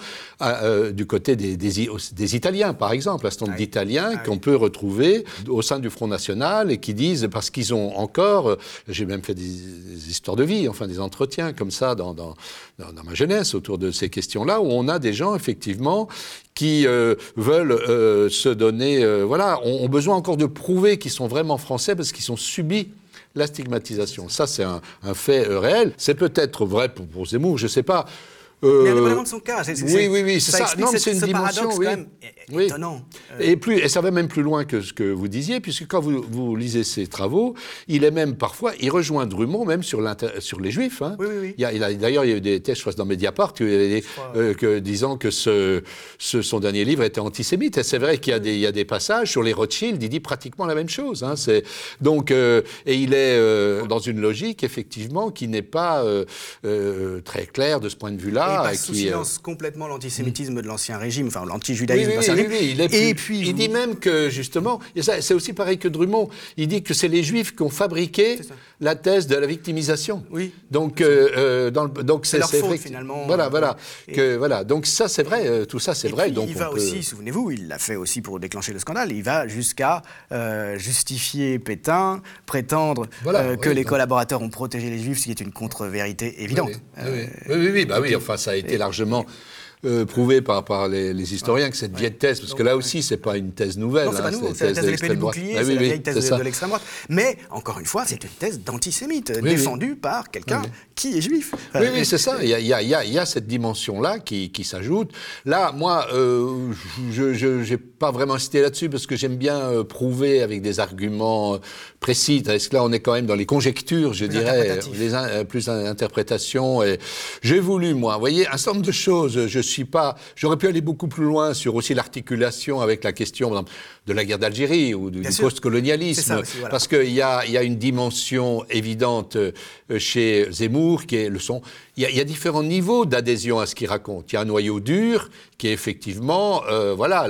du côté des, des, Italiens, par exemple, un certain nombre d'Italiens ah qu'on peut retrouver au sein du Front National et qui disent, parce qu'ils ont encore, j'ai même fait des, histoires de vie, enfin des entretiens comme ça dans, dans, dans ma jeunesse autour de ces questions-là, où on a des gens, effectivement, qui euh, veulent euh, se donner, euh, voilà, ont, besoin encore de prouver qu'ils sont vraiment français parce qu'ils ont subi la stigmatisation. Ça, c'est un, fait réel. C'est peut-être vrai pour, pour Zemmour, je ne sais pas. Euh, mais indépendamment de son cas. oui, oui, oui, c'est ça. Non, mais c'est une dimension oui. Quand même étonnant. Et, plus, et ça va même plus loin que ce que vous disiez, puisque quand vous, vous lisez ses travaux, il est même parfois, il rejoint Drummond même sur, sur les Juifs. Hein. Oui, oui, oui. Il D'ailleurs, il y a eu des tests, je crois, dans Mediapart, euh, que, disant que ce, ce, son dernier livre était antisémite. Et c'est vrai qu'il y, a des, il y a des passages sur les Rothschild, il dit pratiquement la même chose. Hein. Donc, euh, et il est euh, dans une logique, effectivement, qui n'est pas très claire de ce point de vue-là il passe sous silence euh, complètement l'antisémitisme de l'ancien régime, enfin l'antijudaïsme de l'ancien régime. et puis il dit même que justement, c'est aussi pareil que Drummond, il dit que c'est les Juifs qui ont fabriqué la thèse de la victimisation. Oui. Donc, euh, euh, dans le, donc c'est leur faute finalement. Voilà, voilà, que voilà. Donc ça c'est vrai, tout ça c'est vrai. Puis, donc il va aussi, souvenez-vous, il l'a fait aussi pour déclencher le scandale. Il va jusqu'à justifier Pétain, prétendre que les collaborateurs ont protégé les Juifs, ce qui est une contre-vérité évidente. Oui, oui, oui, bah oui. Enfin, ça a été largement euh, prouvé par, par les, historiens que cette vieille thèse, parce que là aussi, c'est pas une thèse nouvelle. Non, c'est pas hein, nouveau, c'est la thèse de l'épée du bouclier, ah c'est la vieille thèse de, l'extrême droite. Mais, encore une fois, c'est une thèse d'antisémite, défendue par quelqu'un qui est juif. Oui, oui, c'est ça. Il y, a, il, y a, cette dimension-là qui, qui s'ajoute. Là, moi, euh, je n'ai pas vraiment cité là-dessus, parce que j'aime bien euh, prouver avec des arguments précis. Est-ce que là, on est quand même dans les conjectures, je dirais, les plus interprétations. J'ai voulu, moi, vous voyez, un certain nombre de choses. Je suis pas. J'aurais pu aller beaucoup plus loin sur aussi l'articulation avec la question de la guerre d'Algérie ou du, post-colonialisme, parce qu'il y a, y a une dimension évidente euh, chez Zemmour qui est le son il y, a différents niveaux d'adhésion à ce qu'il raconte. Il y a un noyau dur qui est effectivement, euh, voilà,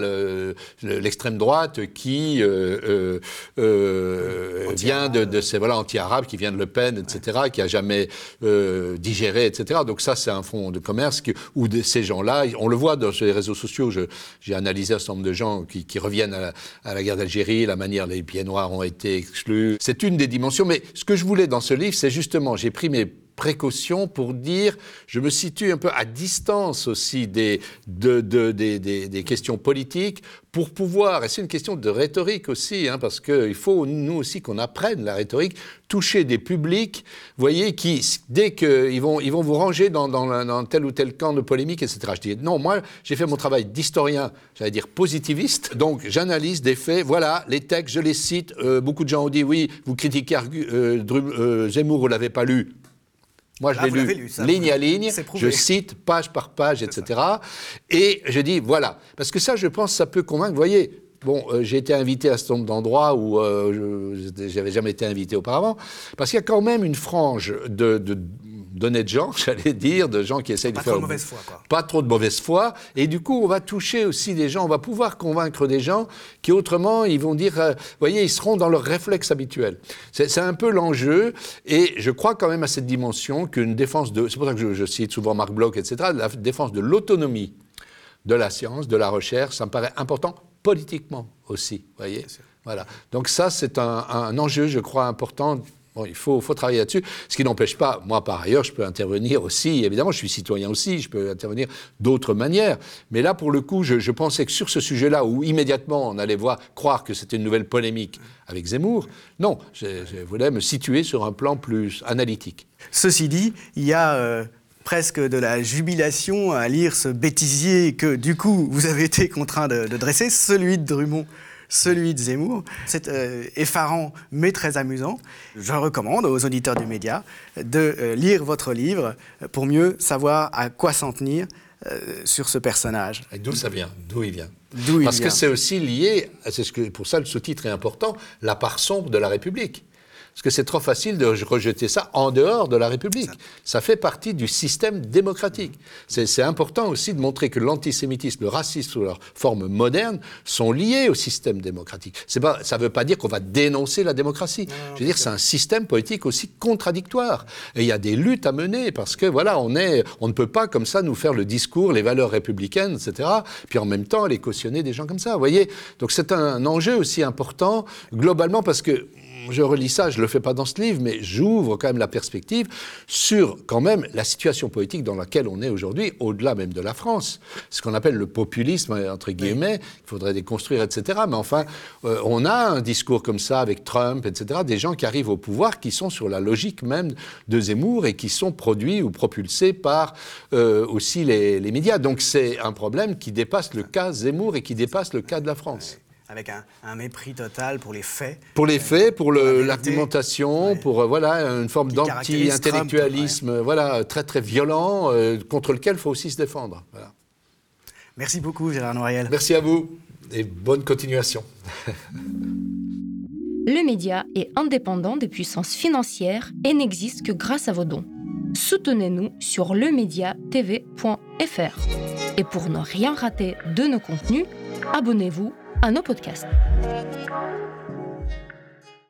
l'extrême droite qui euh, euh, euh vient de, de ces voilà anti-arabes, qui vient de Le Pen, etc., qui a jamais euh, digéré, etc. Donc ça, c'est un fonds de commerce qui, où de, ces gens-là, on le voit dans les réseaux sociaux. J'ai analysé un certain nombre de gens qui, qui reviennent à la, à la guerre d'Algérie, la manière dont les pieds noirs ont été exclus. C'est une des dimensions. Mais ce que je voulais dans ce livre, c'est justement, j'ai pris mes précaution pour dire, je me situe un peu à distance aussi des, de, des, des, questions politiques pour pouvoir, et c'est une question de rhétorique aussi, hein, parce qu'il faut nous aussi qu'on apprenne la rhétorique, toucher des publics, voyez, qui, dès qu'ils vont, ils vont vous ranger dans, dans, tel ou tel camp de polémique, etc. Je dis, non, moi, j'ai fait mon travail d'historien, j'allais dire positiviste, donc j'analyse des faits, voilà, les textes, je les cite, euh, beaucoup de gens ont dit, oui, vous critiquez euh, euh, Zemmour, vous l'avez pas lu, moi, je ah, l'ai lu, ligne à ligne, je cite page par page, etc. Et je dis, voilà. Parce que ça, je pense, ça peut convaincre. Vous voyez, Bon, euh, j'ai été invité à ce nombre d'endroits où euh, je n'avais jamais été invité auparavant, parce qu'il y a quand même une frange de, de d'honnêtes gens, j'allais dire, de gens qui essayent de faire... Pas trop de mauvaise foi, quoi. Pas trop de mauvaise foi. Et du coup, on va toucher aussi des gens, on va pouvoir convaincre des gens qui autrement, ils vont dire, euh, vous voyez, ils seront dans leur réflexe habituel. C'est un peu l'enjeu. Et je crois quand même à cette dimension qu'une défense de... C'est pour ça que je, cite souvent Marc Bloch, etc. La défense de l'autonomie de la science, de la recherche, ça me paraît important politiquement aussi, voyez voilà. Donc ça, c'est un, un, enjeu, je crois, important Bon, il faut, travailler là-dessus, ce qui n'empêche pas, moi par ailleurs, je peux intervenir aussi, évidemment, je suis citoyen aussi, je peux intervenir d'autres manières. Mais là, pour le coup, je, pensais que sur ce sujet-là, où immédiatement on allait voir, croire que c'était une nouvelle polémique avec Zemmour, non, je, voulais me situer sur un plan plus analytique. Ceci dit, il y a... Euh, presque de la jubilation à lire ce bêtisier que, du coup, vous avez été contraint de, de dresser, celui de Drummond celui de Zemmour. C'est euh, effarant, mais très amusant. Je recommande aux auditeurs du média de euh, lire votre livre pour mieux savoir à quoi s'en tenir euh, sur ce personnage. Et d'où ça vient? D'où il vient? Parce que c'est aussi lié, c'est ce que, pour ça le sous-titre est important, la part sombre de la République. Parce que c'est trop facile de rejeter ça en dehors de la République. Ça, fait partie du système démocratique. C'est important aussi de montrer que l'antisémitisme, le racisme sous leur forme moderne sont liés au système démocratique. Pas, ça ne veut pas dire qu'on va dénoncer la démocratie. Je veux dire, c'est un système politique aussi contradictoire. Et il y a des luttes à mener parce que voilà, on, est, on ne peut pas comme ça nous faire le discours, les valeurs républicaines, etc. Puis en même temps, les cautionner des gens comme ça. Vous voyez Donc c'est un enjeu aussi important globalement parce que je relis ça, je ne le fais pas dans ce livre, mais j'ouvre quand même la perspective sur quand même la situation politique dans laquelle on est aujourd'hui, au-delà même de la France. Ce qu'on appelle le populisme, entre guillemets, il faudrait déconstruire, etc. Mais enfin, euh, on a un discours comme ça avec Trump, etc., des gens qui arrivent au pouvoir qui sont sur la logique même de Zemmour et qui sont produits ou propulsés par euh, aussi les, les médias. Donc c'est un problème qui dépasse le cas Zemmour et qui dépasse le cas de la France avec un, mépris total pour les faits. Pour les faits, pour l'argumentation, pour euh, voilà une forme d'anti-intellectualisme, voilà très très violent euh, contre lequel il faut aussi se défendre. Merci beaucoup Gérard Noiriel. Merci à vous et bonne continuation. Le média est indépendant des puissances financières et n'existe que grâce à vos dons. Soutenez-nous sur lemediatv.fr. Et pour ne rien rater de nos contenus, abonnez-vous à nos podcasts.